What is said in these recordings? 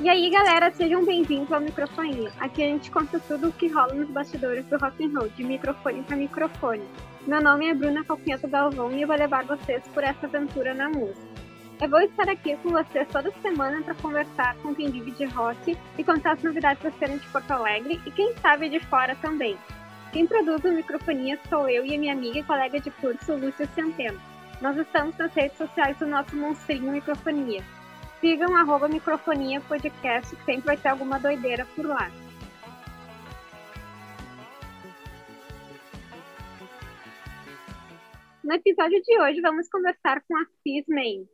E aí, galera, sejam bem-vindos ao Microfonia. Aqui a gente conta tudo o que rola nos bastidores do rock and roll, de microfone para microfone. Meu nome é Bruna Calcanhoto Galvão e eu vou levar vocês por essa aventura na música. Eu vou estar aqui com vocês toda semana para conversar com quem vive de rock e contar as novidades da cena de Porto Alegre e quem sabe de fora também. Quem produz o Microfonia sou eu e a minha amiga e colega de curso, Lúcia Centeno. Nós estamos nas redes sociais do nosso monstrinho Microfonia. Sigam arroba Microfonia Podcast, que sempre vai ter alguma doideira por lá. No episódio de hoje, vamos conversar com a Cis Main.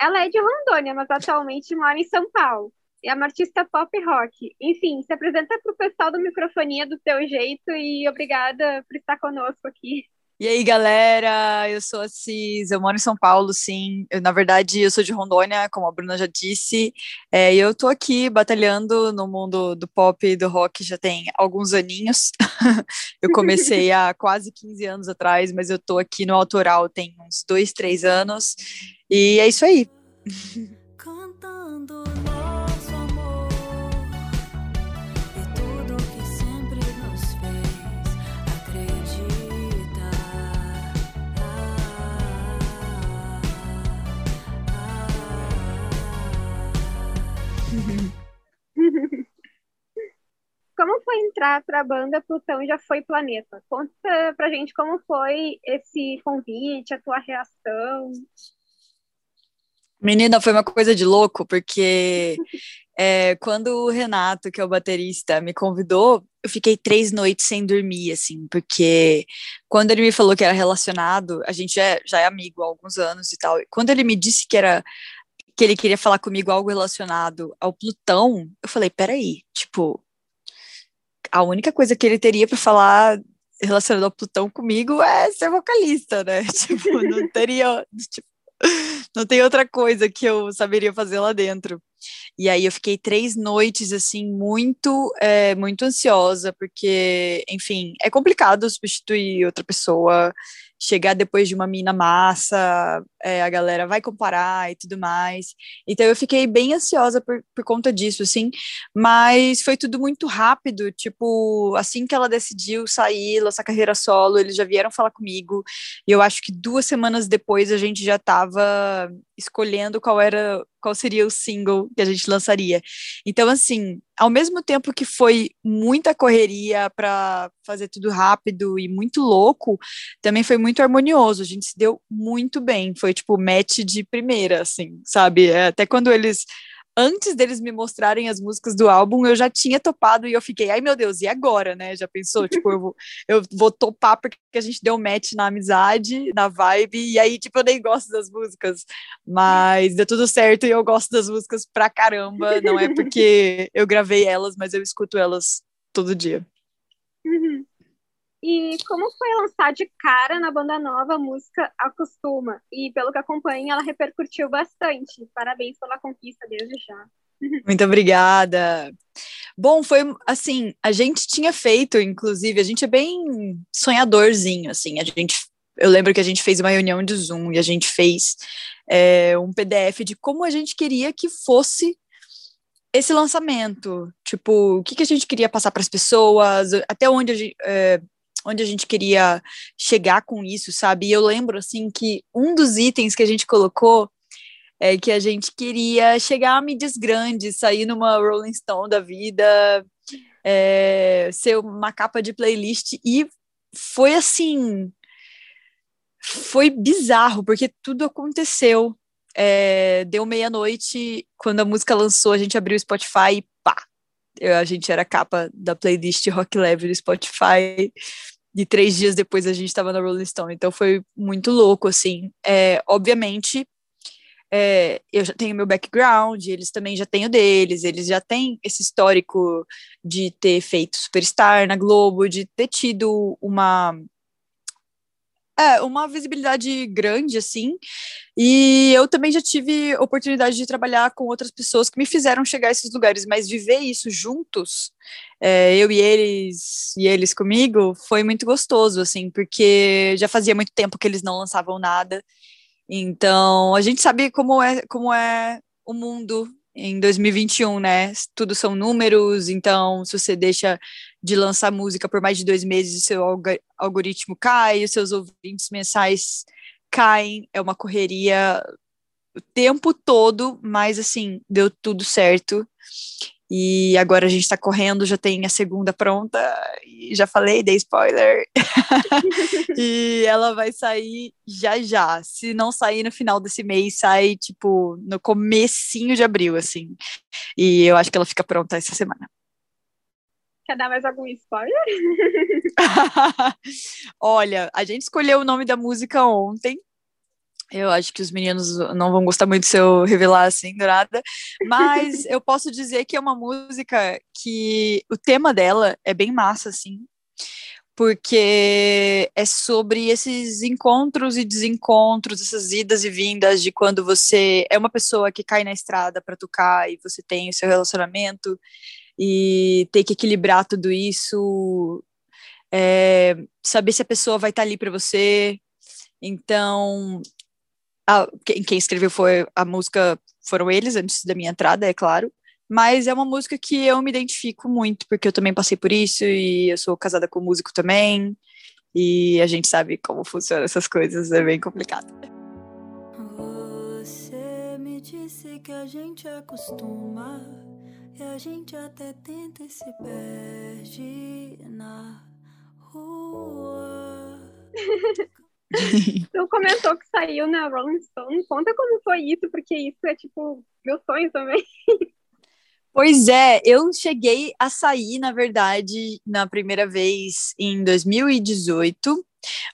Ela é de Rondônia, mas atualmente mora em São Paulo. É uma artista pop rock. Enfim, se apresenta para o pessoal do Microfonia do teu jeito e obrigada por estar conosco aqui. E aí, galera, eu sou a Cis, eu moro em São Paulo, sim. Eu, na verdade, eu sou de Rondônia, como a Bruna já disse, é, e eu tô aqui batalhando no mundo do pop e do rock já tem alguns aninhos. eu comecei há quase 15 anos atrás, mas eu tô aqui no autoral tem uns dois, três anos, e é isso aí. Como foi entrar para a banda Plutão Já Foi Planeta? Conta pra gente como foi esse convite, a tua reação. Menina, foi uma coisa de louco, porque é, quando o Renato, que é o baterista, me convidou, eu fiquei três noites sem dormir, assim, porque quando ele me falou que era relacionado, a gente já é, já é amigo há alguns anos e tal, quando ele me disse que era que ele queria falar comigo algo relacionado ao Plutão, eu falei, peraí, tipo, a única coisa que ele teria para falar relacionado ao Plutão comigo é ser vocalista, né? Tipo, não teria, tipo, não tem outra coisa que eu saberia fazer lá dentro. E aí eu fiquei três noites, assim, muito, é, muito ansiosa, porque, enfim, é complicado substituir outra pessoa, chegar depois de uma mina massa, é, a galera vai comparar e tudo mais. Então eu fiquei bem ansiosa por, por conta disso, assim, mas foi tudo muito rápido, tipo, assim que ela decidiu sair, lançar carreira solo, eles já vieram falar comigo, e eu acho que duas semanas depois a gente já estava escolhendo qual era qual seria o single que a gente lançaria. Então, assim, ao mesmo tempo que foi muita correria para fazer tudo rápido e muito louco, também foi muito harmonioso. A gente se deu muito bem. Foi tipo match de primeira, assim, sabe? É, até quando eles antes deles me mostrarem as músicas do álbum, eu já tinha topado e eu fiquei, ai meu Deus, e agora, né? Já pensou? tipo, eu vou, eu vou topar porque a gente deu match na amizade, na vibe, e aí, tipo, eu nem gosto das músicas, mas deu tudo certo e eu gosto das músicas pra caramba. Não é porque eu gravei elas, mas eu escuto elas todo dia. Uhum. E como foi lançar de cara na banda nova a música Acostuma? E pelo que acompanho, ela repercutiu bastante. Parabéns pela conquista desde já. Muito obrigada. Bom, foi assim, a gente tinha feito, inclusive, a gente é bem sonhadorzinho, assim, a gente, eu lembro que a gente fez uma reunião de Zoom e a gente fez é, um PDF de como a gente queria que fosse esse lançamento, tipo, o que, que a gente queria passar para as pessoas, até onde a gente, é, onde a gente queria chegar com isso, sabe? E eu lembro, assim, que um dos itens que a gente colocou é que a gente queria chegar a mídias grandes, sair numa Rolling Stone da vida, é, ser uma capa de playlist, e foi assim. Foi bizarro, porque tudo aconteceu. É, deu meia-noite, quando a música lançou, a gente abriu o Spotify e pá! a gente era capa da playlist Rock Level do Spotify e três dias depois a gente estava na Rolling Stone. Então foi muito louco, assim. É, obviamente, é, eu já tenho meu background, eles também já têm o deles, eles já têm esse histórico de ter feito Superstar na Globo, de ter tido uma É, uma visibilidade grande, assim. E eu também já tive oportunidade de trabalhar com outras pessoas que me fizeram chegar a esses lugares, mas viver isso juntos, é, eu e eles, e eles comigo, foi muito gostoso, assim, porque já fazia muito tempo que eles não lançavam nada. Então, a gente sabe como é, como é o mundo em 2021, né? Tudo são números, então se você deixa de lançar música por mais de dois meses, seu algoritmo cai, os seus ouvintes mensais caem, é uma correria o tempo todo, mas assim, deu tudo certo. E agora a gente tá correndo, já tem a segunda pronta, e já falei, dei spoiler. e ela vai sair já já. Se não sair no final desse mês, sai tipo no comecinho de abril, assim. E eu acho que ela fica pronta essa semana. Quer dar mais algum spoiler? Olha, a gente escolheu o nome da música ontem, eu acho que os meninos não vão gostar muito se eu revelar assim do nada, mas eu posso dizer que é uma música que o tema dela é bem massa, assim, porque é sobre esses encontros e desencontros, essas idas e vindas de quando você é uma pessoa que cai na estrada para tocar e você tem o seu relacionamento e ter que equilibrar tudo isso, é, saber se a pessoa vai estar ali para você. Então, a, quem, quem escreveu foi a música foram eles antes da minha entrada, é claro. Mas é uma música que eu me identifico muito, porque eu também passei por isso e eu sou casada com músico também. E a gente sabe como funcionam essas coisas, é bem complicado. Você me disse que a gente acostuma e a gente até tenta e se perde na rua. tu comentou que saiu na Rolling Stone. Conta como foi isso, porque isso é tipo meu sonho também. Pois é, eu cheguei a sair, na verdade, na primeira vez em 2018,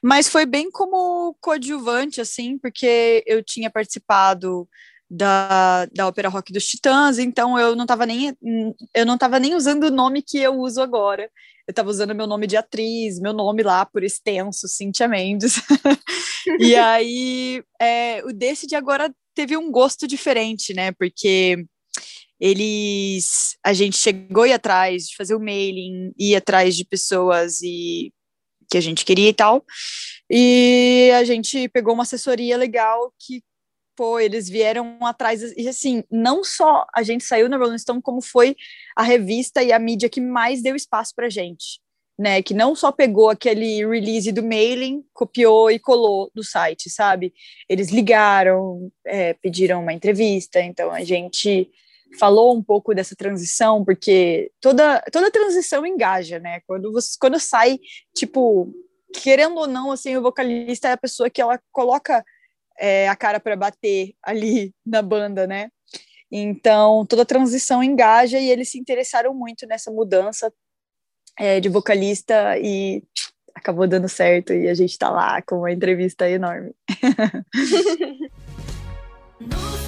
mas foi bem como coadjuvante, assim, porque eu tinha participado da, da ópera rock dos Titãs, então eu não estava nem eu não tava nem usando o nome que eu uso agora eu tava usando meu nome de atriz, meu nome lá por extenso, Cintia Mendes. e aí, é, o desse de agora teve um gosto diferente, né? Porque eles, a gente chegou e atrás de fazer o mailing, ir atrás de pessoas e que a gente queria e tal. E a gente pegou uma assessoria legal que eles vieram atrás, e assim, não só a gente saiu na Rolling Stone, como foi a revista e a mídia que mais deu espaço pra gente, né, que não só pegou aquele release do mailing, copiou e colou do site, sabe? Eles ligaram, é, pediram uma entrevista, então a gente falou um pouco dessa transição, porque toda, toda transição engaja, né? Quando, você, quando sai, tipo, querendo ou não, assim, o vocalista é a pessoa que ela coloca é, a cara para bater ali na banda, né? Então, toda a transição engaja e eles se interessaram muito nessa mudança é, de vocalista e acabou dando certo e a gente está lá com uma entrevista enorme.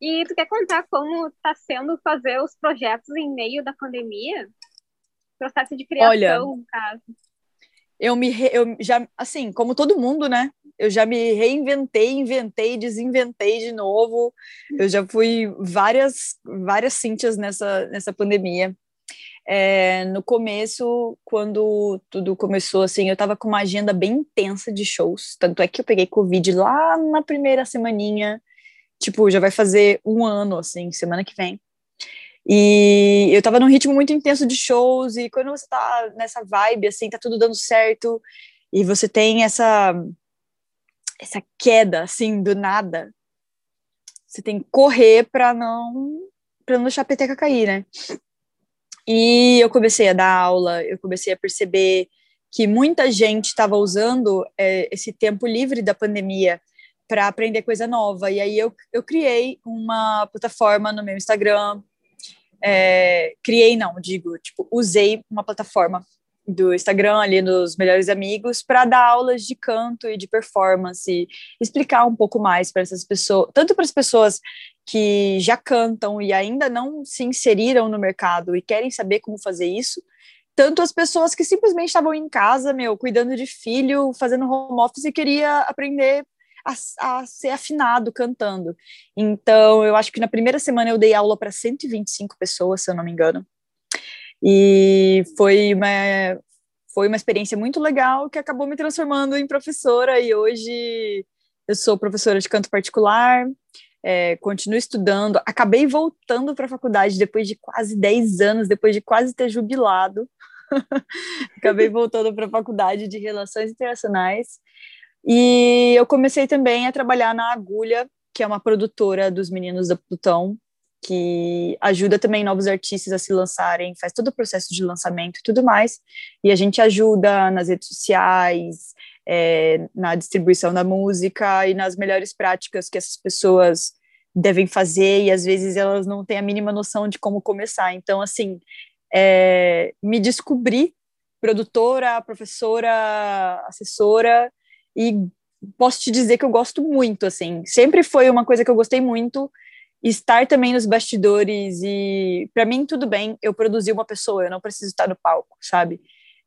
E tu quer contar como está sendo fazer os projetos em meio da pandemia? Processo de criação, Olha, no caso. Eu me re, eu já assim, como todo mundo, né? Eu já me reinventei, inventei, desinventei de novo. Eu já fui várias várias Cíntias nessa nessa pandemia. É, no começo, quando tudo começou, assim, eu estava com uma agenda bem intensa de shows. Tanto é que eu peguei Covid lá na primeira semaninha Tipo, já vai fazer um ano, assim, semana que vem. E eu tava num ritmo muito intenso de shows, e quando você tá nessa vibe, assim, tá tudo dando certo, e você tem essa essa queda, assim, do nada, você tem que correr para não para não deixar a peteca cair, né? E eu comecei a dar aula, eu comecei a perceber que muita gente estava usando é, esse tempo livre da pandemia para aprender coisa nova. E aí eu, eu criei uma plataforma no meu Instagram. É, criei, não, digo, tipo, usei uma plataforma do Instagram ali nos melhores amigos para dar aulas de canto e de performance, explicar um pouco mais para essas pessoas, tanto para as pessoas que já cantam e ainda não se inseriram no mercado e querem saber como fazer isso, tanto as pessoas que simplesmente estavam em casa, meu, cuidando de filho, fazendo home office e queria aprender a, a, ser afinado cantando. Então, eu acho que na primeira semana eu dei aula para 125 pessoas, se eu não me engano. E foi uma, foi uma experiência muito legal que acabou me transformando em professora e hoje eu sou professora de canto particular, é, continuo estudando, acabei voltando para a faculdade depois de quase 10 anos, depois de quase ter jubilado. acabei voltando para a faculdade de Relações Internacionais e eu comecei também a trabalhar na Agulha, que é uma produtora dos meninos da Plutão, que ajuda também novos artistas a se lançarem, faz todo o processo de lançamento e tudo mais. E a gente ajuda nas redes sociais, é, na distribuição da música e nas melhores práticas que essas pessoas devem fazer, e às vezes elas não têm a mínima noção de como começar. Então, assim, é, me descobri produtora, professora, assessora e posso te dizer que eu gosto muito, assim, sempre foi uma coisa que eu gostei muito, estar também nos bastidores e para mim tudo bem, eu produzi uma pessoa, eu não preciso estar no palco, sabe?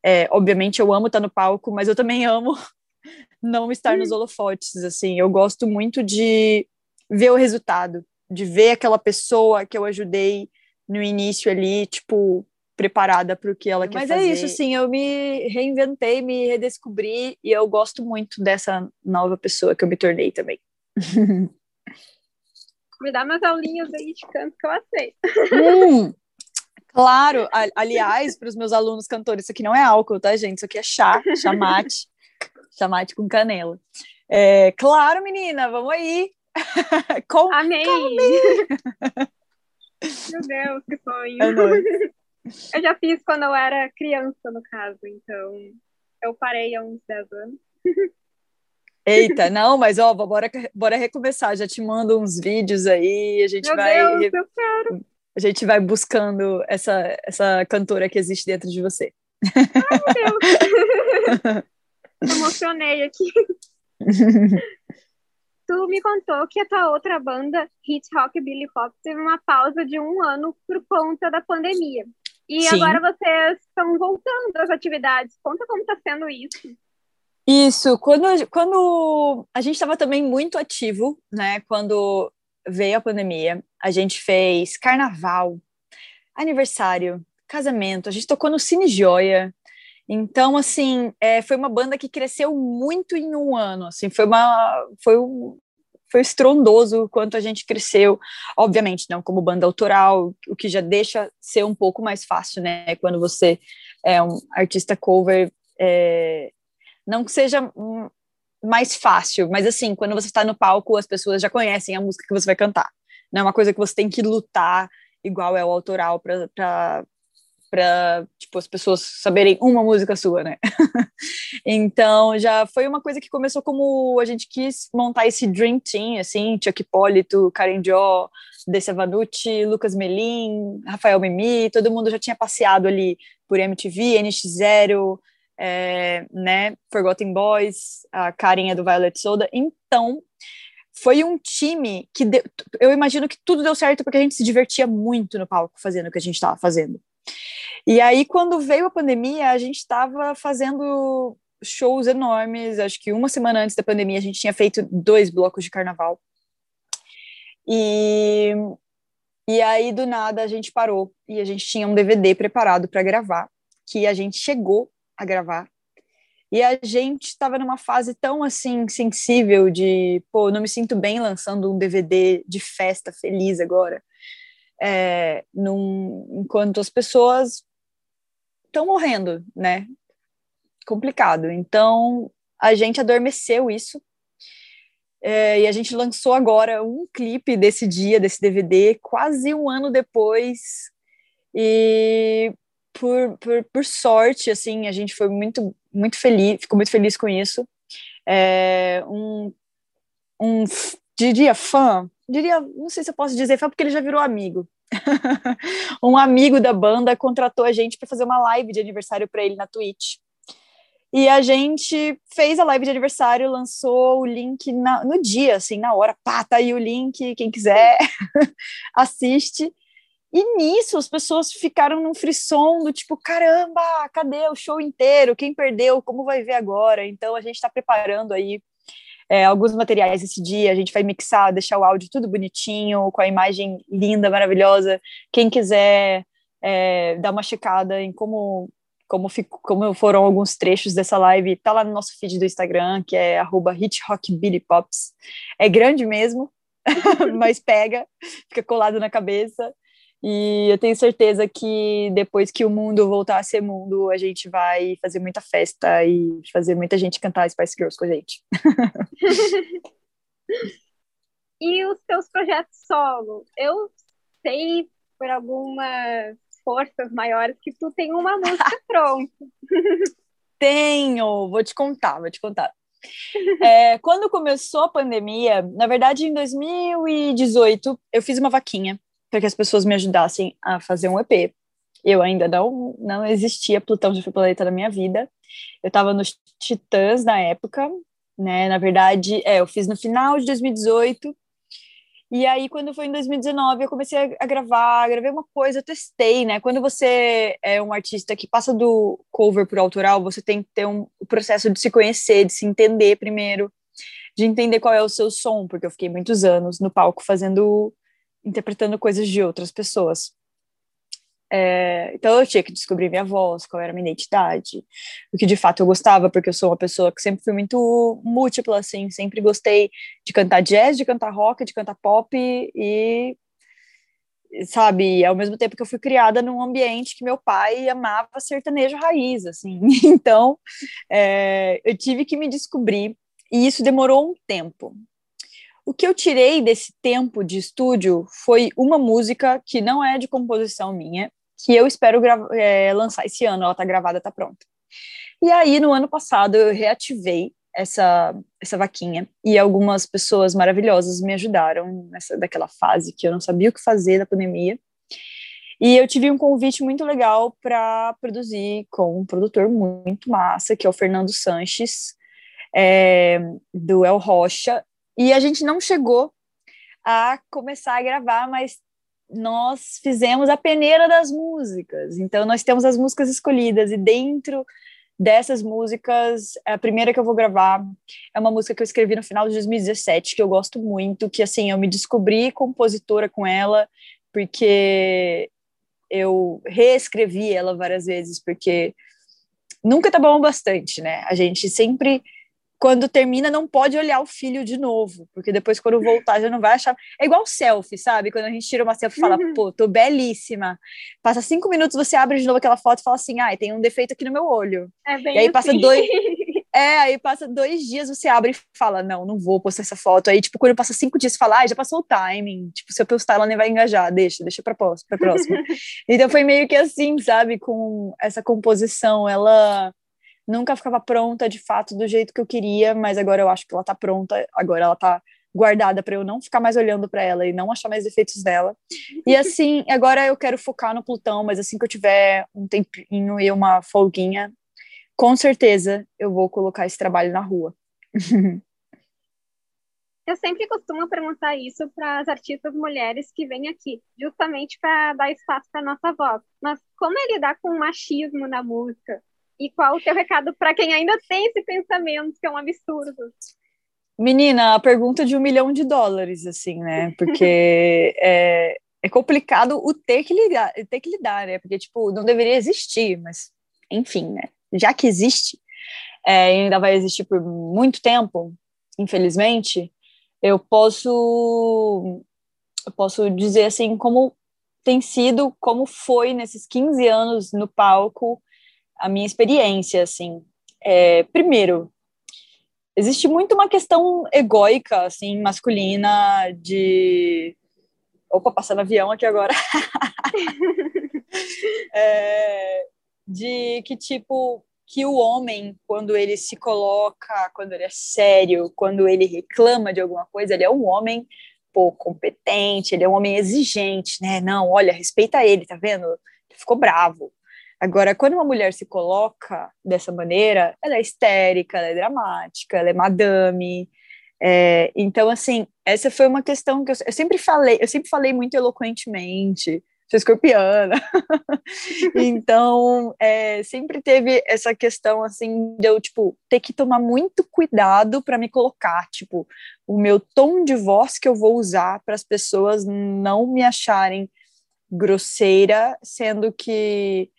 É, obviamente eu amo estar no palco, mas eu também amo não estar nos holofotes, assim, eu gosto muito de ver o resultado, de ver aquela pessoa que eu ajudei no início ali, tipo, preparada para o que ela quer Mas fazer. Mas é isso, assim, eu me reinventei, me redescobri e eu gosto muito dessa nova pessoa que eu me tornei também. me dá umas aulinhas aí de canto que eu aceito. Hum, claro, aliás, para os meus alunos cantores, isso aqui não é álcool, tá, gente? Isso aqui é chá, chamate, chamate com canela. É, claro, menina, vamos aí. com, Amei! Meu Deus, que sonho! É eu já fiz quando eu era criança, no caso, então eu parei há uns 10 anos. Eita, não, mas ó, bora, bora recomeçar. Já te mando uns vídeos aí, a gente Meu vai. Deus, eu quero. A gente vai buscando essa, essa cantora que existe dentro de você. Ai, meu Deus. Emocionei aqui. tu me contou que a tua outra banda, Hit Rock Billy Pop, teve uma pausa de um ano por conta da pandemia. E Sim. agora vocês estão voltando às atividades. Conta como está sendo isso. Isso, quando, quando a gente estava também muito ativo, né? Quando veio a pandemia, a gente fez carnaval, aniversário, casamento, a gente tocou no Cine Joia. Então, assim, é, foi uma banda que cresceu muito em um ano, assim, foi uma, foi um, foi estrondoso o quanto a gente cresceu. Obviamente, não como banda autoral, o que já deixa ser um pouco mais fácil, né? Quando você é um artista cover, é, não que seja mais fácil, mas assim, quando você está no palco, as pessoas já conhecem a música que você vai cantar. Não é uma coisa que você tem que lutar igual é o autoral para para tipo as pessoas saberem uma música sua, né? então já foi uma coisa que começou como a gente quis montar esse dream team, assim, Chuck Hipólito, Karen Jó, Dessa Lucas Melim, Rafael Mimi, todo mundo já tinha passeado ali por MTV, NX0, é, né? Forgotten Boys, a carinha do Violet Soda. Então foi um time que deu, eu imagino que tudo deu certo porque a gente se divertia muito no palco fazendo o que a gente estava fazendo. E aí, quando veio a pandemia, a gente estava fazendo shows enormes. Acho que uma semana antes da pandemia, a gente tinha feito dois blocos de carnaval. E, e aí, do nada, a gente parou e a gente tinha um DVD preparado para gravar, que a gente chegou a gravar. E a gente estava numa fase tão assim sensível de, pô, não me sinto bem lançando um DVD de festa feliz agora é, num, enquanto as pessoas estão morrendo, né? Complicado. Então, a gente adormeceu isso. É, e a gente lançou agora um clipe desse dia, desse DVD, quase um ano depois. E por, por, por sorte, assim, a gente foi muito, muito feliz, ficou muito feliz com isso. É, um, um, diria fã, diria, não sei se eu posso dizer fã, porque ele já virou amigo. um amigo da banda contratou a gente para fazer uma live de aniversário para ele na Twitch. E a gente fez a live de aniversário, lançou o link na, no dia, assim, na hora. Pá, tá aí o link, quem quiser assiste. E nisso as pessoas ficaram num frisson do tipo, caramba, cadê o show inteiro? Quem perdeu? Como vai ver agora? Então a gente está preparando aí é, alguns materiais esse dia, a gente vai mixar, deixar o áudio tudo bonitinho, com a imagem linda, maravilhosa. Quem quiser é, dar uma checada em como como, fico, como foram alguns trechos dessa live, tá lá no nosso feed do Instagram, que é arroba hitrockbillypops. É grande mesmo, mas pega, fica colado na cabeça. E eu tenho certeza que depois que o mundo voltar a ser mundo, a gente vai fazer muita festa e fazer muita gente cantar Spice Girls com a gente. e os seus projetos solo? Eu sei por algumas forças maiores que tu tem uma música pronta. Tenho, vou te contar, vou te contar. É, quando começou a pandemia, na verdade em 2018, eu fiz uma vaquinha para que as pessoas me ajudassem a fazer um EP. Eu ainda não, não existia Plutão de Planeta na minha vida. Eu estava nos Titãs na época, né? Na verdade, é, eu fiz no final de 2018. E aí, quando foi em 2019, eu comecei a, a gravar, gravei uma coisa, testei, né? Quando você é um artista que passa do cover para autoral, você tem que ter um, o processo de se conhecer, de se entender primeiro, de entender qual é o seu som, porque eu fiquei muitos anos no palco fazendo interpretando coisas de outras pessoas. É, então eu tinha que descobrir minha voz, qual era a minha identidade, o que de fato eu gostava, porque eu sou uma pessoa que sempre fui muito múltipla, assim, sempre gostei de cantar jazz, de cantar rock, de cantar pop e sabe, ao mesmo tempo que eu fui criada num ambiente que meu pai amava sertanejo raiz, assim, então é, eu tive que me descobrir e isso demorou um tempo. O que eu tirei desse tempo de estúdio foi uma música que não é de composição minha, que eu espero é, lançar esse ano. Ela tá gravada, tá pronta. E aí, no ano passado, eu reativei essa, essa vaquinha e algumas pessoas maravilhosas me ajudaram nessa daquela fase que eu não sabia o que fazer da pandemia. E eu tive um convite muito legal para produzir com um produtor muito massa, que é o Fernando Sanches, é, do El Rocha, e a gente não chegou a começar a gravar, mas nós fizemos a peneira das músicas. Então, nós temos as músicas escolhidas, e dentro dessas músicas, a primeira que eu vou gravar é uma música que eu escrevi no final de 2017, que eu gosto muito, que assim, eu me descobri compositora com ela, porque eu reescrevi ela várias vezes, porque nunca tá bom bastante, né? A gente sempre quando termina, não pode olhar o filho de novo, porque depois, quando voltar, já não vai achar. É igual selfie, sabe? Quando a gente tira uma selfie e fala, uhum. pô, tô belíssima. Passa cinco minutos, você abre de novo aquela foto e fala assim, ai, ah, tem um defeito aqui no meu olho. É bem e aí assim. passa dois. É, aí passa dois dias, você abre e fala, não, não vou postar essa foto. Aí, tipo, quando passa cinco dias, você fala, ah, já passou o timing. Tipo, se eu postar, ela nem vai engajar, deixa, deixa pra, pra próxima. então foi meio que assim, sabe, com essa composição, ela nunca ficava pronta de fato do jeito que eu queria, mas agora eu acho que ela tá pronta, agora ela tá guardada para eu não ficar mais olhando para ela e não achar mais defeitos dela. E assim, agora eu quero focar no Plutão, mas assim que eu tiver um tempinho e uma folguinha, com certeza eu vou colocar esse trabalho na rua. Eu sempre costumo perguntar isso para as artistas mulheres que vêm aqui, justamente para dar espaço para nossa voz. Mas como é lidar com o machismo na música? E qual o seu recado para quem ainda tem esse pensamento, que é um absurdo? Menina, a pergunta de um milhão de dólares, assim, né? Porque é, é complicado o ter que lidar, ter que lidar, né? Porque, tipo, não deveria existir, mas, enfim, né? Já que existe, é, ainda vai existir por muito tempo, infelizmente, eu posso, eu posso dizer, assim, como tem sido, como foi nesses 15 anos no palco, a minha experiência, assim. É, primeiro, existe muito uma questão egóica, assim, masculina, de... Opa, passando avião aqui agora. é, de que, tipo, que o homem, quando ele se coloca, quando ele é sério, quando ele reclama de alguma coisa, ele é um homem pô, competente, ele é um homem exigente, né? Não, olha, respeita ele, tá vendo? Ele ficou bravo. Agora, quando uma mulher se coloca dessa maneira, ela é histérica, ela é dramática, ela é madame. É, então, assim, essa foi uma questão que eu, eu, sempre falei, eu sempre falei muito eloquentemente, sou escorpiana. então, é, sempre teve essa questão, assim, de eu, tipo, ter que tomar muito cuidado para me colocar, tipo, o meu tom de voz que eu vou usar para as pessoas não me acharem grosseira, sendo que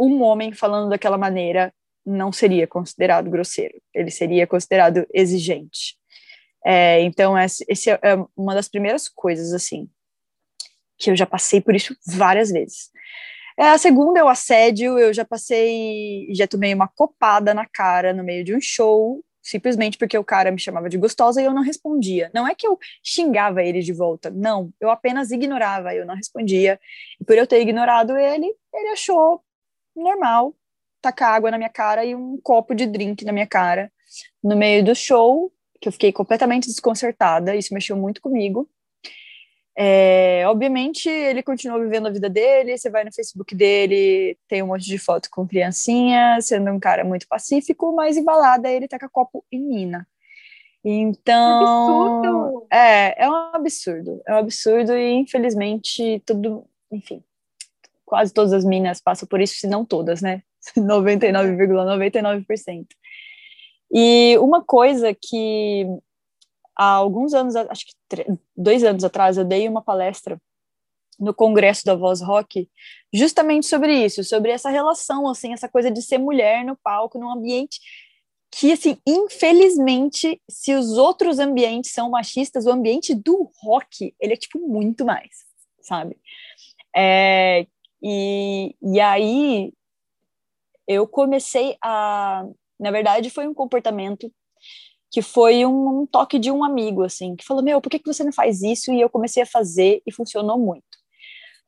um homem falando daquela maneira não seria considerado grosseiro, ele seria considerado exigente. É, então, essa é uma das primeiras coisas, assim, que eu já passei por isso várias vezes. É, a segunda é o assédio, eu já passei, já tomei uma copada na cara no meio de um show, simplesmente porque o cara me chamava de gostosa e eu não respondia. Não é que eu xingava ele de volta, não, eu apenas ignorava, eu não respondia. E por eu ter ignorado ele, ele achou normal tacar água na minha cara e um copo de drink na minha cara no meio do show, que eu fiquei completamente desconcertada, isso mexeu muito comigo. É, obviamente, ele continuou vivendo a vida dele, você vai no Facebook dele, tem um monte de foto com criancinha, sendo um cara muito pacífico, mas em balada ele taca copo em mina. Então, é, é um absurdo, é um absurdo e infelizmente tudo, enfim, quase todas as minas passam por isso, se não todas, né? 99,99%. ,99%. E uma coisa que há alguns anos, acho que dois anos atrás, eu dei uma palestra no congresso da Voz Rock, justamente sobre isso, sobre essa relação, assim, essa coisa de ser mulher no palco, num ambiente que, assim, infelizmente, se os outros ambientes são machistas, o ambiente do rock, ele é, tipo, muito mais, sabe? É, e, e aí eu comecei a. Na verdade, foi um comportamento que foi um, um, toque de um amigo, assim, que falou: Meu, por que, que você não faz isso? E eu comecei a fazer e funcionou muito.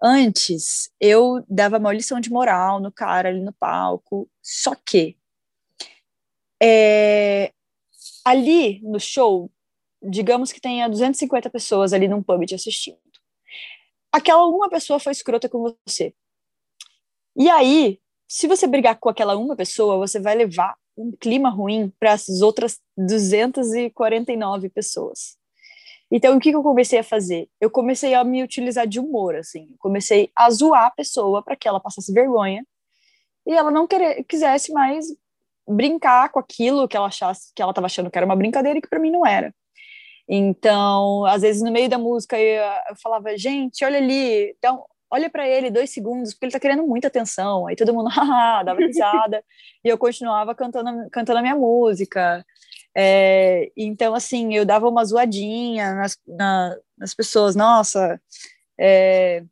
Antes, eu dava uma lição de moral no cara ali no palco, só que é, ali no show, digamos que tenha 250 pessoas ali num pub te assistindo. Aquela uma pessoa foi escrota com você. E aí, se você brigar com aquela uma pessoa, você vai levar um clima ruim para as outras 249 pessoas. Então, o que, que eu comecei a fazer? Eu comecei a me utilizar de humor, assim. Comecei a zoar a pessoa para que ela passasse vergonha e ela não querer, quisesse mais brincar com aquilo que ela achasse que ela estava achando que era uma brincadeira e que para mim não era. Então, às vezes no meio da música eu, eu falava, gente, olha ali, então, olha para ele dois segundos, porque ele tá querendo muita atenção. Aí todo mundo, dava risada, e eu continuava cantando, cantando a minha música. É, então, assim, eu dava uma zoadinha nas, na, nas pessoas, nossa, é,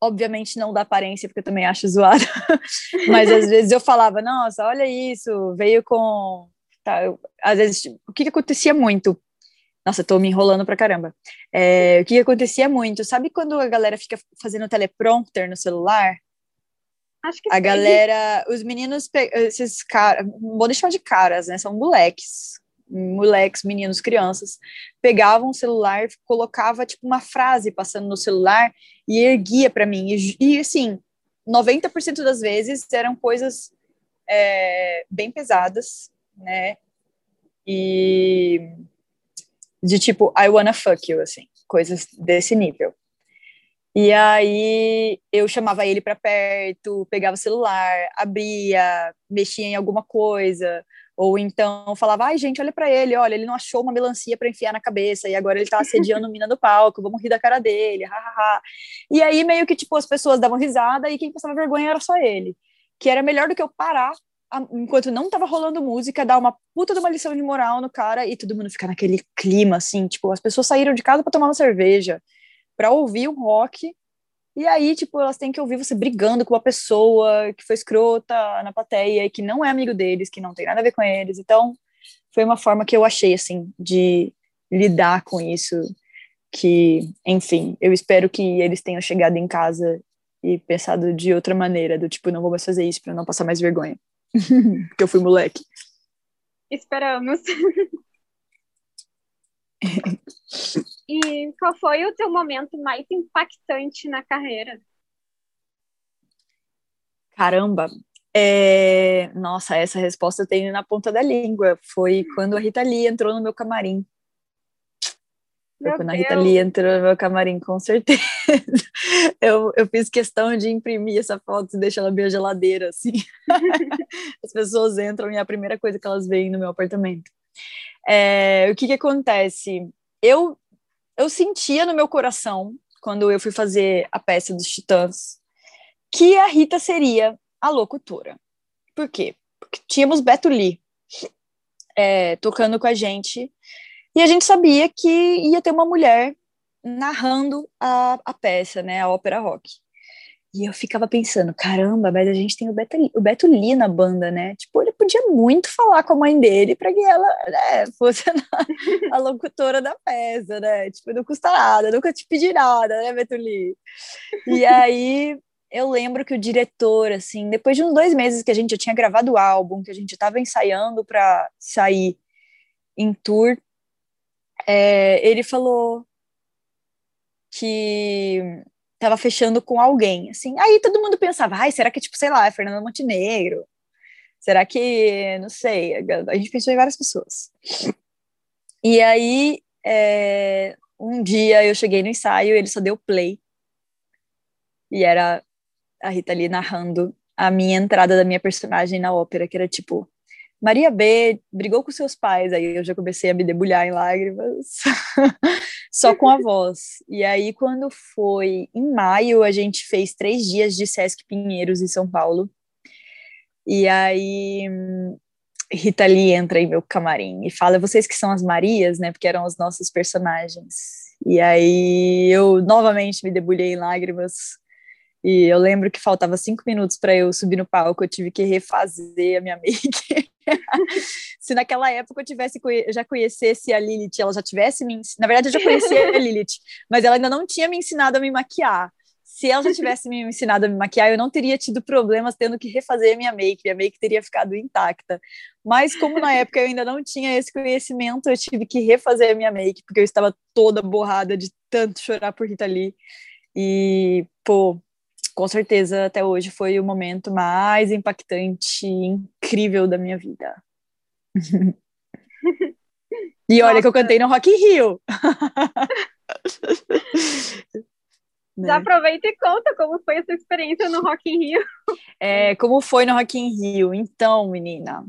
obviamente não da aparência, porque eu também acho zoada, mas às vezes eu falava, nossa, olha isso, veio com. Tá, eu, às vezes, o que, que acontecia muito? Nossa, tô me enrolando pra caramba. É, o que acontecia muito, sabe quando a galera fica fazendo teleprompter no celular? Acho que a galera, os meninos, esses caras, vou deixar de caras, né? São moleques, moleques, meninos, crianças, pegavam o celular, colocava tipo uma frase passando no celular e erguia para mim. E, e assim, 90% das vezes eram coisas é, bem pesadas, né? E de tipo, I wanna fuck you, assim, coisas desse nível. E aí eu chamava ele para perto, pegava o celular, abria, mexia em alguma coisa, ou então falava, ai gente, olha para ele, olha, ele não achou uma melancia para enfiar na cabeça e agora ele tá assediando mina do palco, vamos rir da cara dele, hahaha. E aí meio que tipo as pessoas davam risada e quem passava vergonha era só ele, que era melhor do que eu parar enquanto não tava rolando música, dar uma puta de uma lição de moral no cara e todo mundo ficar naquele clima, assim, tipo, as pessoas saíram de casa para tomar uma cerveja, para ouvir um rock, e aí, tipo, elas têm que ouvir você brigando com uma pessoa que foi escrota na plateia e que não é amigo deles, que não tem nada a ver com eles. Então, foi uma forma que eu achei, assim, de lidar com isso, que, enfim, eu espero que eles tenham chegado em casa e pensado de outra maneira, do tipo, não vou mais fazer isso para não passar mais vergonha. Porque eu fui moleque. Esperamos. E qual foi o teu momento mais impactante na carreira? Caramba, é... nossa, essa resposta eu tenho na ponta da língua. Foi quando a Rita Lee entrou no meu camarim. Foi quando Deus. a Rita Lee entrou no meu camarim, com certeza. Eu, eu fiz questão de imprimir essa foto e deixar ela bem geladeira, assim. As pessoas entram e é a primeira coisa que elas veem no meu apartamento. É, o que que acontece? Eu, eu sentia no meu coração, quando eu fui fazer a peça dos Titãs, que a Rita seria a locutora. Por quê? Porque tínhamos Beto Lee é, tocando com a gente e a gente sabia que ia ter uma mulher narrando a, a peça, né, a ópera rock. E eu ficava pensando, caramba, mas a gente tem o Beto, o Beto Lee na banda, né? Tipo, ele podia muito falar com a mãe dele para que ela né, fosse a, a, locutora da peça, né? Tipo, não custa nada, nunca te pedi nada, né, Beto Lee? E aí eu lembro que o diretor, assim, depois de uns dois meses que a gente já tinha gravado o álbum, que a gente estava ensaiando para sair em tour, é, ele falou que tava fechando com alguém, assim. Aí todo mundo pensava, ai, será que, tipo, sei lá, é Fernanda Montenegro? Será que, não sei, a gente pensou em várias pessoas. E aí, é, um dia eu cheguei no ensaio, ele só deu play, e era a Rita ali narrando a minha entrada da minha personagem na ópera, que era tipo, Maria B brigou com seus pais, aí eu já comecei a me debulhar em lágrimas, só com a voz. E aí, quando foi em maio, a gente fez três dias de Sesc Pinheiros em São Paulo. E aí, Rita Lee entra em meu camarim e fala: vocês que são as Marias, né? Porque eram as nossas personagens. E aí eu novamente me debulhei em lágrimas e eu lembro que faltava cinco minutos para eu subir no palco, eu tive que refazer a minha make. Se naquela época eu tivesse já conhecesse a Lilith, ela já tivesse me na verdade eu já conhecia a Lilith, mas ela ainda não tinha me ensinado a me maquiar. Se ela já tivesse me ensinado a me maquiar, eu não teria tido problemas tendo que refazer a minha make, a make teria ficado intacta. Mas como na época eu ainda não tinha esse conhecimento, eu tive que refazer a minha make, porque eu estava toda borrada de tanto chorar por Rita Lee. E, pô, com certeza até hoje foi o momento mais impactante e incrível da minha vida. e olha Nossa. que eu cantei no Rock in Rio. Já né? aproveita e conta como foi essa experiência no Rock in Rio. É, como foi no Rock in Rio? Então, menina,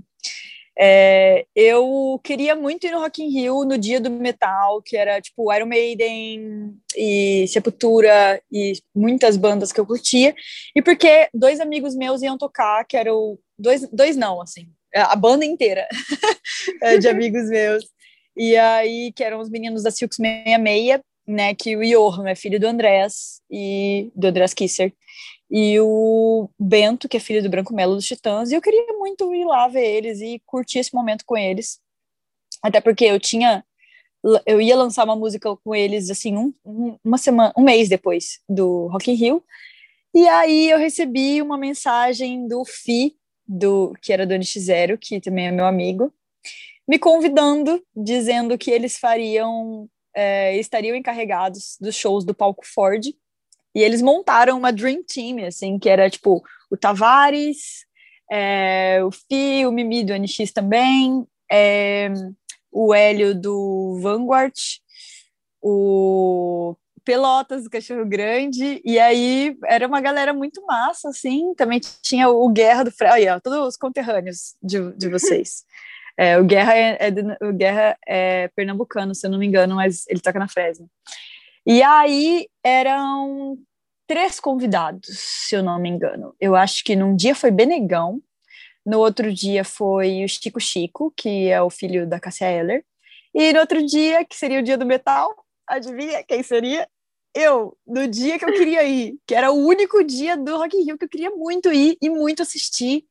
é, eu queria muito ir no Rock in Rio no dia do metal, que era tipo Iron Maiden e Sepultura e muitas bandas que eu curtia, e porque dois amigos meus iam tocar, que eram dois, dois não, assim, a banda inteira é, de amigos meus, e aí que eram os meninos da Silks 66, né, que o Johan é filho do Andrés e do Andrés Kisser, e o Bento, que é filho do Branco Melo dos Titãs, e eu queria muito ir lá ver eles e curtir esse momento com eles. Até porque eu tinha eu ia lançar uma música com eles assim um, um, uma semana, um mês depois do Rock in Rio. E aí eu recebi uma mensagem do Fi, do que era do NX0, que também é meu amigo, me convidando, dizendo que eles fariam é, estariam encarregados dos shows do palco Ford e eles montaram uma Dream Team, assim, que era tipo o Tavares, é, o Fi, o Mimi do NX também, é, o Hélio do Vanguard, o Pelotas do Cachorro Grande, e aí era uma galera muito massa, assim, também tinha o Guerra do Fred, aí, todos os conterrâneos de, de vocês. É, o Guerra é, é, o Guerra é pernambucano, se eu não me engano, mas ele toca na Fresno. E aí eram três convidados, se eu não me engano. Eu acho que num dia foi Benegão, no outro dia foi o Chico Chico, que é o filho da Cassia Eller, e no outro dia, que seria o dia do metal, adivinha quem seria? Eu, no dia que eu queria ir, que era o único dia do Rock in Rio que eu queria muito ir e muito assistir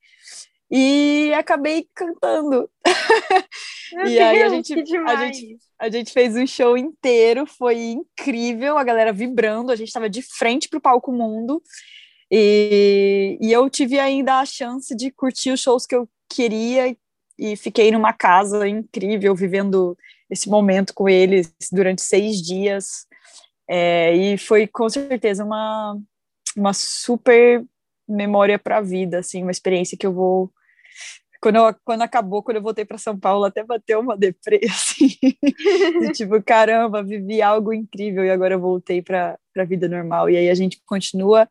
e acabei cantando. e aí a gente, a gente, a gente fez um show inteiro, foi incrível, a galera vibrando, a gente estava de frente para o palco mundo. E, e eu tive ainda a chance de curtir os shows que eu queria e fiquei numa casa incrível, vivendo esse momento com eles durante seis dias. É, e foi com certeza uma, uma super memória para a vida, assim, uma experiência que eu vou quando, eu, quando acabou, quando eu voltei para São Paulo, até bateu uma deprê, assim, de, tipo, caramba, vivi algo incrível e agora eu voltei para a vida normal. E aí a gente continua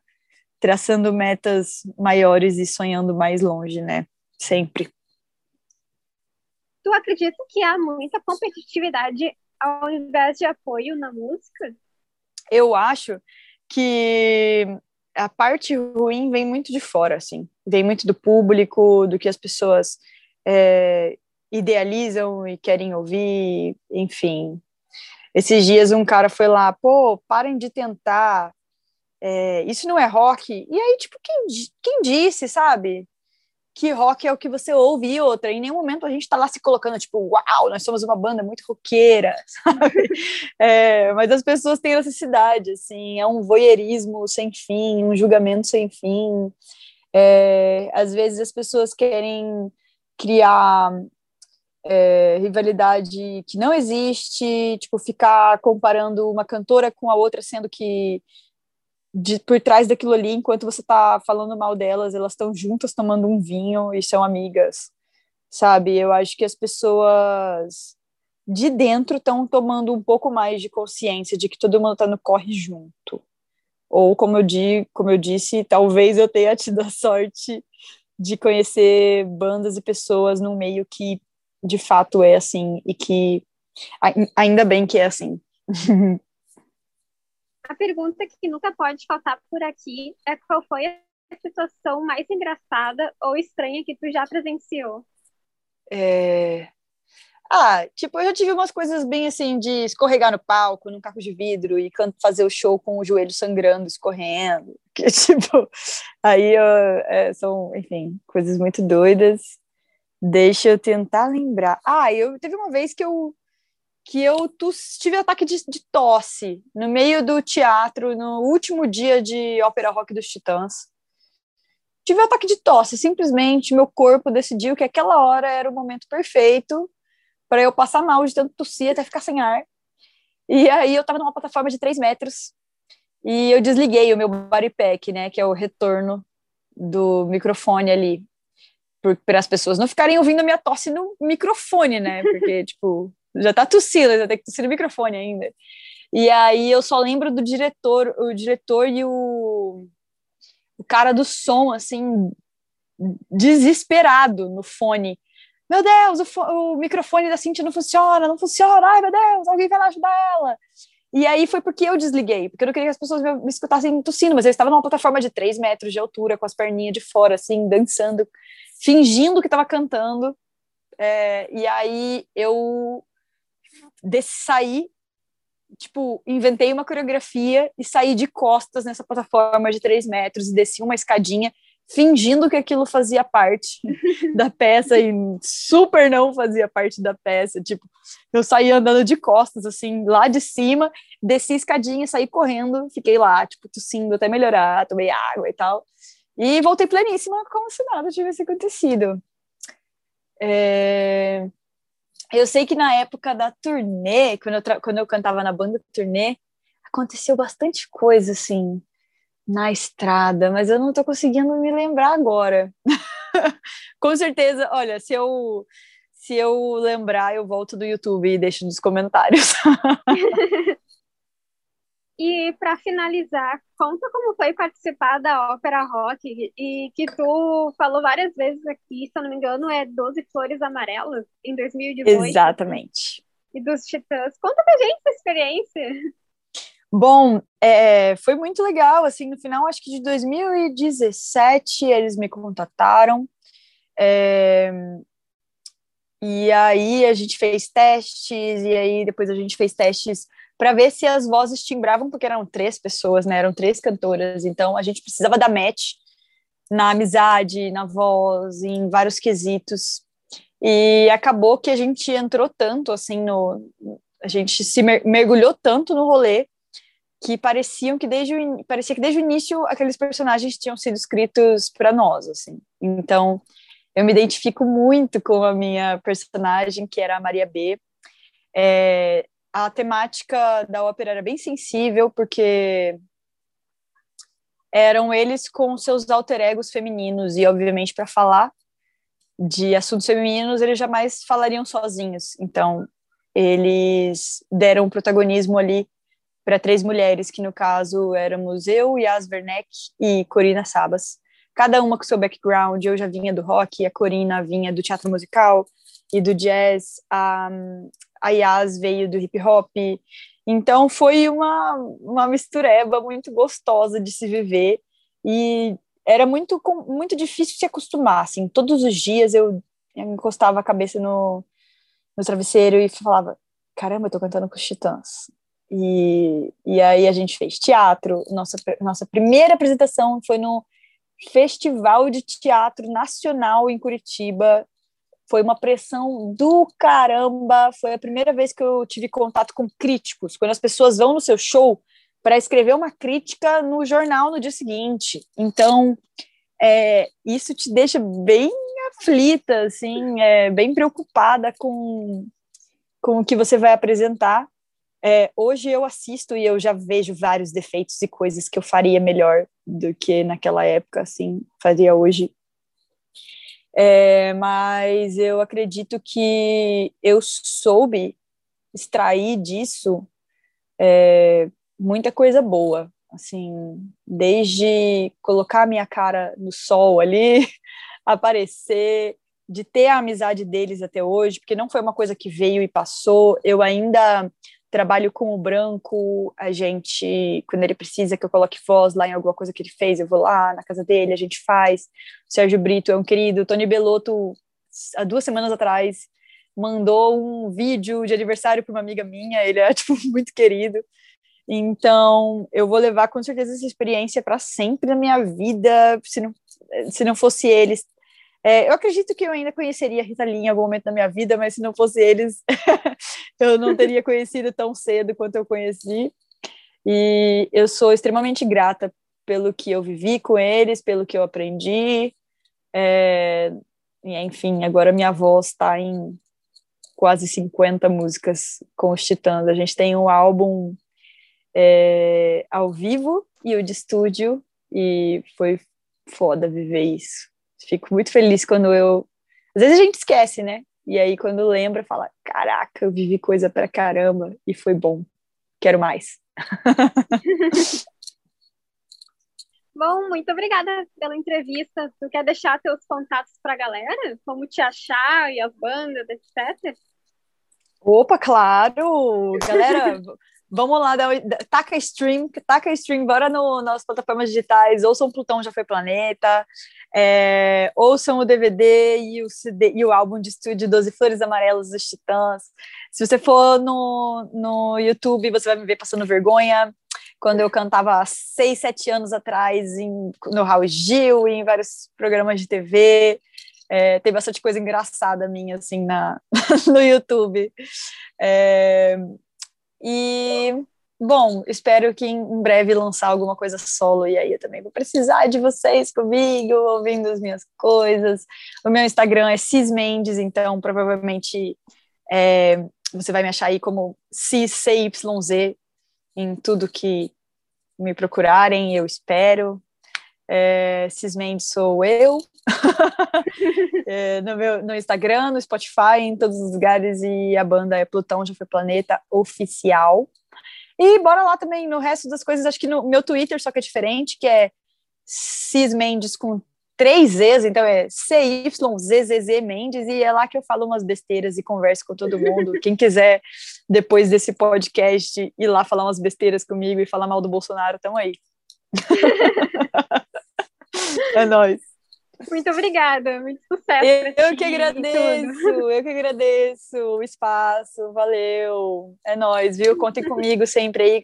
traçando metas maiores e sonhando mais longe, né? Sempre. Tu acredita que há muita competitividade ao invés de apoio na música? Eu acho que a parte ruim vem muito de fora, assim, vem muito do público, do que as pessoas é, idealizam e querem ouvir, enfim. Esses dias um cara foi lá, pô, parem de tentar, é, isso não é rock. E aí, tipo, quem, quem disse, sabe? que rock é o que você ouve e outra. Em nenhum momento a gente está lá se colocando, tipo, uau, nós somos uma banda muito roqueira, sabe? É, mas as pessoas têm necessidade, assim, é um voyeurismo sem fim, um julgamento sem fim. É, às vezes as pessoas querem criar é, rivalidade que não existe, tipo, ficar comparando uma cantora com a outra, sendo que de, por trás daquilo ali, enquanto você tá falando mal delas, elas estão juntas tomando um vinho e são amigas, sabe? Eu acho que as pessoas de dentro estão tomando um pouco mais de consciência de que todo mundo tá no corre junto. Ou, como eu, di, como eu disse, talvez eu tenha tido a sorte de conhecer bandas e pessoas num meio que de fato é assim e que ainda bem que é assim. A pergunta que nunca pode faltar por aqui é qual foi a situação mais engraçada ou estranha que tu já presenciou? É... Ah, tipo, eu já tive umas coisas bem assim de escorregar no palco, num carro de vidro e fazer o show com o joelho sangrando, escorrendo. Que, tipo, aí é, são, enfim, coisas muito doidas. Deixa eu tentar lembrar. Ah, eu teve uma vez que eu que eu tive ataque de, de, tosse no meio do teatro, no último dia de ópera rock dos Titãs. Tive ataque de tosse, simplesmente meu corpo decidiu que aquela hora era o momento perfeito para eu passar mal de tanto tossir até ficar sem ar. E aí eu estava numa plataforma de 3 metros e eu desliguei o meu body pack, né, que é o retorno do microfone ali, para as pessoas não ficarem ouvindo a minha tosse no microfone, né, porque, tipo, já tá tossindo, já tem que tossir no microfone ainda. E aí eu só lembro do diretor, o diretor e o, o cara do som, assim, desesperado no fone. Meu Deus, o, o microfone da Cintia não funciona, não funciona, ai meu Deus, alguém vai lá ajudar ela. E aí foi porque eu desliguei, porque eu não queria que as pessoas me, escutassem tossindo, mas eu estava numa plataforma de 3 metros de altura, com as perninhas de fora, assim, dançando, fingindo que estava cantando. É, e aí eu sair, tipo, inventei uma coreografia e saí de costas nessa plataforma de três metros e desci uma escadinha, fingindo que aquilo fazia parte da peça e super não fazia parte da peça. Tipo, eu saí andando de costas, assim, lá de cima, desci a escadinha, saí correndo, fiquei lá, tipo, tossindo até melhorar, tomei água e tal. E voltei pleníssima, como se nada tivesse acontecido. É... Eu sei que na época da turnê, quando eu, quando eu cantava na banda turnê, aconteceu bastante coisa, assim, na estrada, mas eu não tô conseguindo me lembrar agora. Com certeza, olha, se eu se eu lembrar, eu volto do YouTube e deixo nos comentários. E para finalizar, conta como foi participar da Ópera Rock e que tu falou várias vezes aqui, se eu não me engano, é 12 Flores Amarelas em 2018. Exatamente. E dos Titãs. Conta pra gente essa experiência. Bom, é, foi muito legal, assim, no final, acho que de 2017, eles me contataram, é, e aí a gente fez testes, e aí depois a gente fez testes para ver se as vozes timbravam, porque eram três pessoas, né? Eram três cantoras, então a gente precisava dar match na amizade, na voz, em vários quesitos. E acabou que a gente entrou tanto assim no a gente se mergulhou tanto no rolê que pareciam que desde o, parecia que desde o início aqueles personagens tinham sido escritos para nós, assim. Então, eu me identifico muito com a minha personagem, que era a Maria B, É, a temática da ópera era bem sensível, porque eram eles com seus alter egos femininos, e obviamente para falar de assuntos femininos, eles jamais falariam sozinhos. Então, eles deram protagonismo ali para três mulheres, que no caso éramos eu, Yas Werneck e Corina Sabas. Cada uma com seu background, eu já vinha do rock, a Corina vinha do teatro musical e do jazz, a, a Yas veio do hip hop. Então foi uma, uma mistureba muito gostosa de se viver e era muito, muito difícil se acostumar, assim, todos os dias eu, encostava a cabeça no, no travesseiro e falava, caramba, eu tô cantando com os Titãs. E, e aí a gente fez teatro, nossa, nossa primeira apresentação foi no Festival de Teatro Nacional em Curitiba, foi uma pressão do caramba. Foi a primeira vez que eu tive contato com críticos. Quando as pessoas vão no seu show, para escrever uma crítica no jornal no dia seguinte. Então, é, isso te deixa bem aflita, assim, é, bem preocupada com, com o que você vai apresentar. É, hoje eu assisto e eu já vejo vários defeitos e coisas que eu faria melhor do que naquela época, assim, faria hoje. É, mas eu acredito que eu soube extrair disso é, muita coisa boa, assim, desde colocar minha cara no sol ali, aparecer, de ter a amizade deles até hoje, porque não foi uma coisa que veio e passou, eu ainda trabalho com o branco, a gente, quando ele precisa que eu coloque voz lá em alguma coisa que ele fez, eu vou lá na casa dele, a gente faz. O Sérgio Brito é um querido, o Tony Belotto, há duas semanas atrás, mandou um vídeo de aniversário para uma amiga minha, ele é, tipo, muito querido. Então, eu vou levar com certeza essa experiência para sempre na minha vida. Se não, se não fosse eles, é, eu acredito que eu ainda conheceria a Rita Lee em algum momento da minha vida, mas se não fosse eles, eu não teria conhecido tão cedo quanto eu conheci. E eu sou extremamente grata pelo que eu vivi com eles, pelo que eu aprendi. É, enfim, agora minha voz está em quase 50 músicas com os Titãs. A gente tem um álbum é, ao vivo e o de estúdio, e foi foda viver isso. Fico muito feliz quando eu. Às vezes a gente esquece, né? E aí, quando lembra, fala: Caraca, eu vivi coisa pra caramba e foi bom. Quero mais. Bom, muito obrigada pela entrevista. Tu quer deixar teus contatos para a galera? Como te achar e as bandas, etc? Opa, claro! Galera, Vamos lá, taca stream, taca stream, bora no, nas plataformas digitais, ouçam Plutão Já Foi Planeta, é, ouçam o DVD e o, CD, e o álbum de estúdio 12 Flores Amarelas dos Titãs. Se você for no, no YouTube, você vai me ver passando vergonha, quando eu cantava seis, sete anos atrás em, no Raul Gil, em vários programas de TV. É, tem bastante coisa engraçada minha, assim, na, no YouTube. É, e, bom, espero que em breve lançar alguma coisa solo, e aí eu também vou precisar de vocês comigo, ouvindo as minhas coisas. O meu Instagram é Cismendes, então provavelmente é, você vai me achar aí como CCYZ em tudo que me procurarem, eu espero. É, Cismendes sou eu. é, no meu no Instagram, no Spotify, em todos os lugares, e a banda é Plutão Já Foi Planeta Oficial. E bora lá também no resto das coisas, acho que no meu Twitter, só que é diferente, que é Cis Mendes com três Zs, então é CYZZZ Mendes, e é lá que eu falo umas besteiras e converso com todo mundo. Quem quiser, depois desse podcast, ir lá falar umas besteiras comigo e falar mal do Bolsonaro, estão aí. É nóis. Muito obrigada, muito sucesso. Eu, eu que agradeço, eu que agradeço o espaço, valeu. É nóis, viu? Contem comigo sempre aí.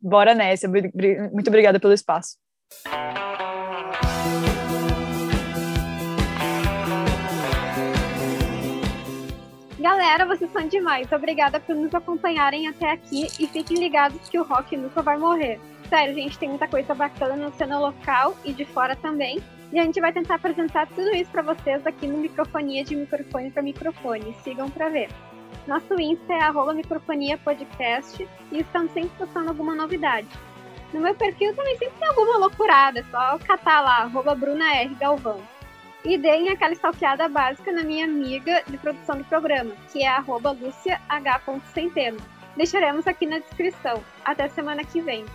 Bora nessa, muito obrigada pelo espaço. Galera, vocês são demais. Obrigada por nos acompanharem até aqui e fiquem ligados que o rock nunca vai morrer. Sério, gente, tem muita coisa bacana cena local e de fora também. E a gente vai tentar apresentar tudo isso para vocês aqui no Microfonia de Microfone para Microfone. Sigam para ver. Nosso Insta é arroba microfonia podcast e estamos sempre postando alguma novidade. No meu perfil também sempre tem alguma loucurada, é só catar lá, arroba Bruna R. Galvão. E deem aquela stalkeada básica na minha amiga de produção do programa, que é arroba Lúcia H. Centeno. Deixaremos aqui na descrição. Até semana que vem.